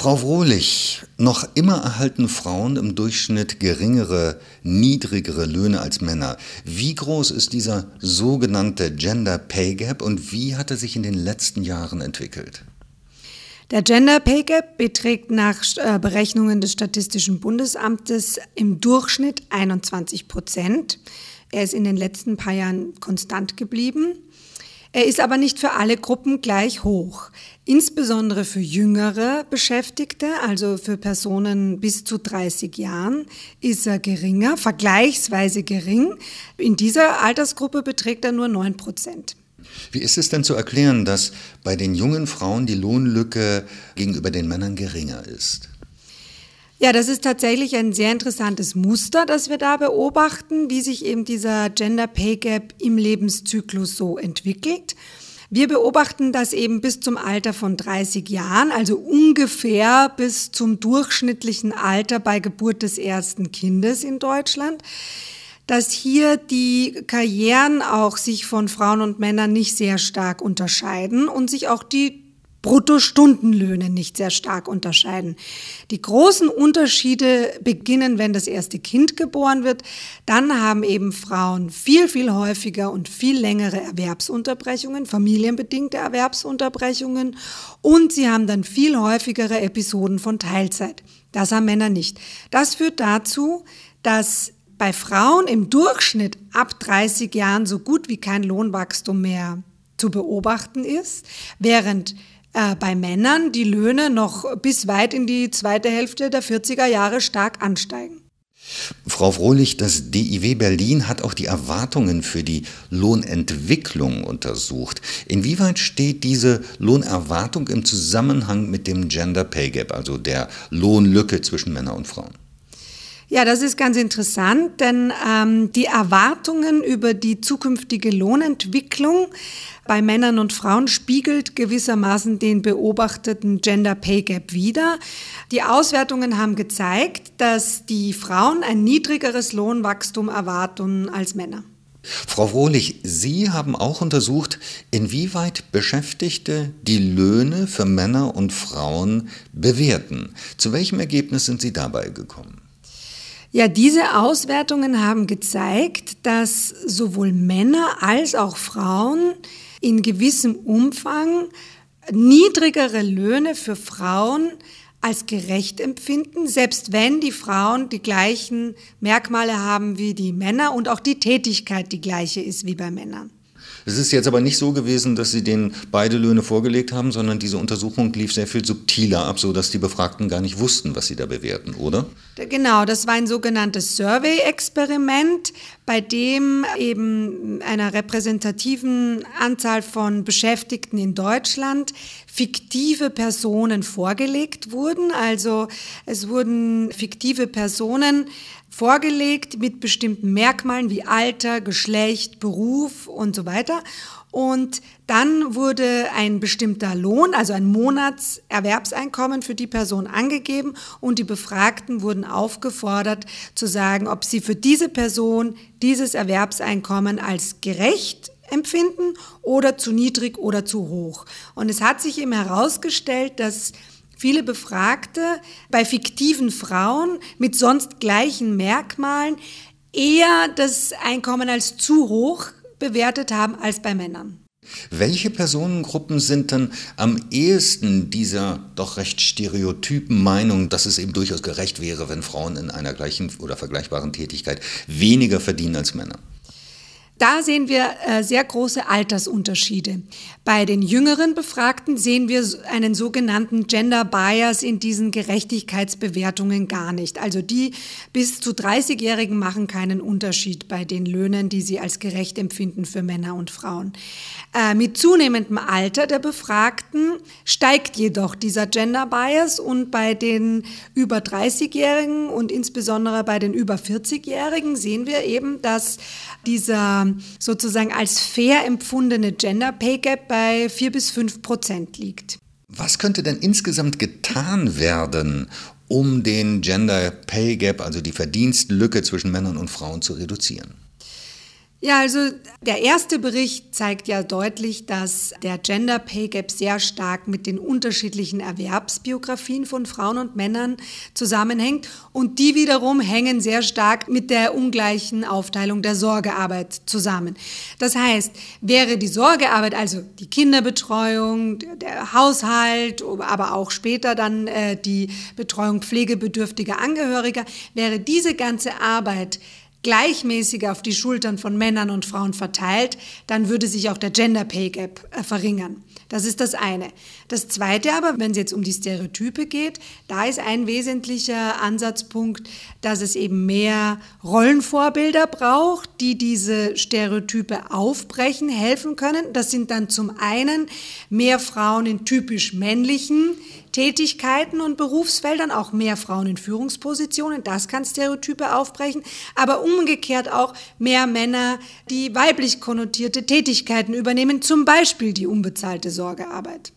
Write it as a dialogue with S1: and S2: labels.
S1: Frau Wohlig, noch immer erhalten Frauen im Durchschnitt geringere, niedrigere Löhne als Männer. Wie groß ist dieser sogenannte Gender Pay Gap und wie hat er sich in den letzten Jahren entwickelt?
S2: Der Gender Pay Gap beträgt nach äh, Berechnungen des Statistischen Bundesamtes im Durchschnitt 21 Prozent. Er ist in den letzten paar Jahren konstant geblieben. Er ist aber nicht für alle Gruppen gleich hoch. Insbesondere für jüngere Beschäftigte, also für Personen bis zu 30 Jahren, ist er geringer, vergleichsweise gering. In dieser Altersgruppe beträgt er nur 9 Prozent.
S1: Wie ist es denn zu erklären, dass bei den jungen Frauen die Lohnlücke gegenüber den Männern geringer ist?
S2: Ja, das ist tatsächlich ein sehr interessantes Muster, das wir da beobachten, wie sich eben dieser Gender Pay Gap im Lebenszyklus so entwickelt. Wir beobachten das eben bis zum Alter von 30 Jahren, also ungefähr bis zum durchschnittlichen Alter bei Geburt des ersten Kindes in Deutschland dass hier die Karrieren auch sich von Frauen und Männern nicht sehr stark unterscheiden und sich auch die Bruttostundenlöhne nicht sehr stark unterscheiden. Die großen Unterschiede beginnen, wenn das erste Kind geboren wird. Dann haben eben Frauen viel, viel häufiger und viel längere Erwerbsunterbrechungen, familienbedingte Erwerbsunterbrechungen und sie haben dann viel häufigere Episoden von Teilzeit. Das haben Männer nicht. Das führt dazu, dass bei Frauen im Durchschnitt ab 30 Jahren so gut wie kein Lohnwachstum mehr zu beobachten ist, während äh, bei Männern die Löhne noch bis weit in die zweite Hälfte der 40er Jahre stark ansteigen.
S1: Frau Frohlich, das DIW Berlin hat auch die Erwartungen für die Lohnentwicklung untersucht. Inwieweit steht diese Lohnerwartung im Zusammenhang mit dem Gender Pay Gap, also der Lohnlücke zwischen Männern und Frauen?
S2: Ja, das ist ganz interessant, denn ähm, die Erwartungen über die zukünftige Lohnentwicklung bei Männern und Frauen spiegelt gewissermaßen den beobachteten Gender Pay Gap wider. Die Auswertungen haben gezeigt, dass die Frauen ein niedrigeres Lohnwachstum erwarten als Männer.
S1: Frau Wohlig, Sie haben auch untersucht, inwieweit Beschäftigte die Löhne für Männer und Frauen bewerten. Zu welchem Ergebnis sind Sie dabei gekommen?
S2: Ja, diese Auswertungen haben gezeigt, dass sowohl Männer als auch Frauen in gewissem Umfang niedrigere Löhne für Frauen als gerecht empfinden, selbst wenn die Frauen die gleichen Merkmale haben wie die Männer und auch die Tätigkeit die gleiche ist wie bei Männern.
S1: Es ist jetzt aber nicht so gewesen, dass Sie denen beide Löhne vorgelegt haben, sondern diese Untersuchung lief sehr viel subtiler ab, sodass die Befragten gar nicht wussten, was sie da bewerten, oder?
S2: Genau, das war ein sogenanntes Survey-Experiment, bei dem eben einer repräsentativen Anzahl von Beschäftigten in Deutschland fiktive Personen vorgelegt wurden. Also es wurden fiktive Personen vorgelegt mit bestimmten Merkmalen wie Alter, Geschlecht, Beruf und so weiter. Und dann wurde ein bestimmter Lohn, also ein Monatserwerbseinkommen für die Person angegeben und die Befragten wurden aufgefordert zu sagen, ob sie für diese Person dieses Erwerbseinkommen als gerecht empfinden oder zu niedrig oder zu hoch. Und es hat sich eben herausgestellt, dass viele Befragte bei fiktiven Frauen mit sonst gleichen Merkmalen eher das Einkommen als zu hoch bewertet haben als bei Männern.
S1: Welche Personengruppen sind dann am ehesten dieser doch recht stereotypen Meinung, dass es eben durchaus gerecht wäre, wenn Frauen in einer gleichen oder vergleichbaren Tätigkeit weniger verdienen als Männer?
S2: Da sehen wir äh, sehr große Altersunterschiede. Bei den jüngeren Befragten sehen wir einen sogenannten Gender Bias in diesen Gerechtigkeitsbewertungen gar nicht. Also die bis zu 30-Jährigen machen keinen Unterschied bei den Löhnen, die sie als gerecht empfinden für Männer und Frauen. Äh, mit zunehmendem Alter der Befragten steigt jedoch dieser Gender Bias und bei den über 30-Jährigen und insbesondere bei den über 40-Jährigen sehen wir eben, dass dieser sozusagen als fair empfundene Gender Pay Gap bei vier bis fünf Prozent liegt.
S1: Was könnte denn insgesamt getan werden, um den Gender Pay Gap, also die Verdienstlücke zwischen Männern und Frauen zu reduzieren?
S2: Ja, also der erste Bericht zeigt ja deutlich, dass der Gender Pay Gap sehr stark mit den unterschiedlichen Erwerbsbiografien von Frauen und Männern zusammenhängt und die wiederum hängen sehr stark mit der ungleichen Aufteilung der Sorgearbeit zusammen. Das heißt, wäre die Sorgearbeit, also die Kinderbetreuung, der Haushalt, aber auch später dann äh, die Betreuung pflegebedürftiger Angehöriger, wäre diese ganze Arbeit gleichmäßig auf die Schultern von Männern und Frauen verteilt, dann würde sich auch der Gender Pay Gap äh, verringern. Das ist das eine. Das zweite aber, wenn es jetzt um die Stereotype geht, da ist ein wesentlicher Ansatzpunkt, dass es eben mehr Rollenvorbilder braucht, die diese Stereotype aufbrechen, helfen können. Das sind dann zum einen mehr Frauen in typisch männlichen Tätigkeiten und Berufsfeldern, auch mehr Frauen in Führungspositionen, das kann Stereotype aufbrechen, aber umgekehrt auch mehr Männer, die weiblich konnotierte Tätigkeiten übernehmen, zum Beispiel die unbezahlte Sorgearbeit.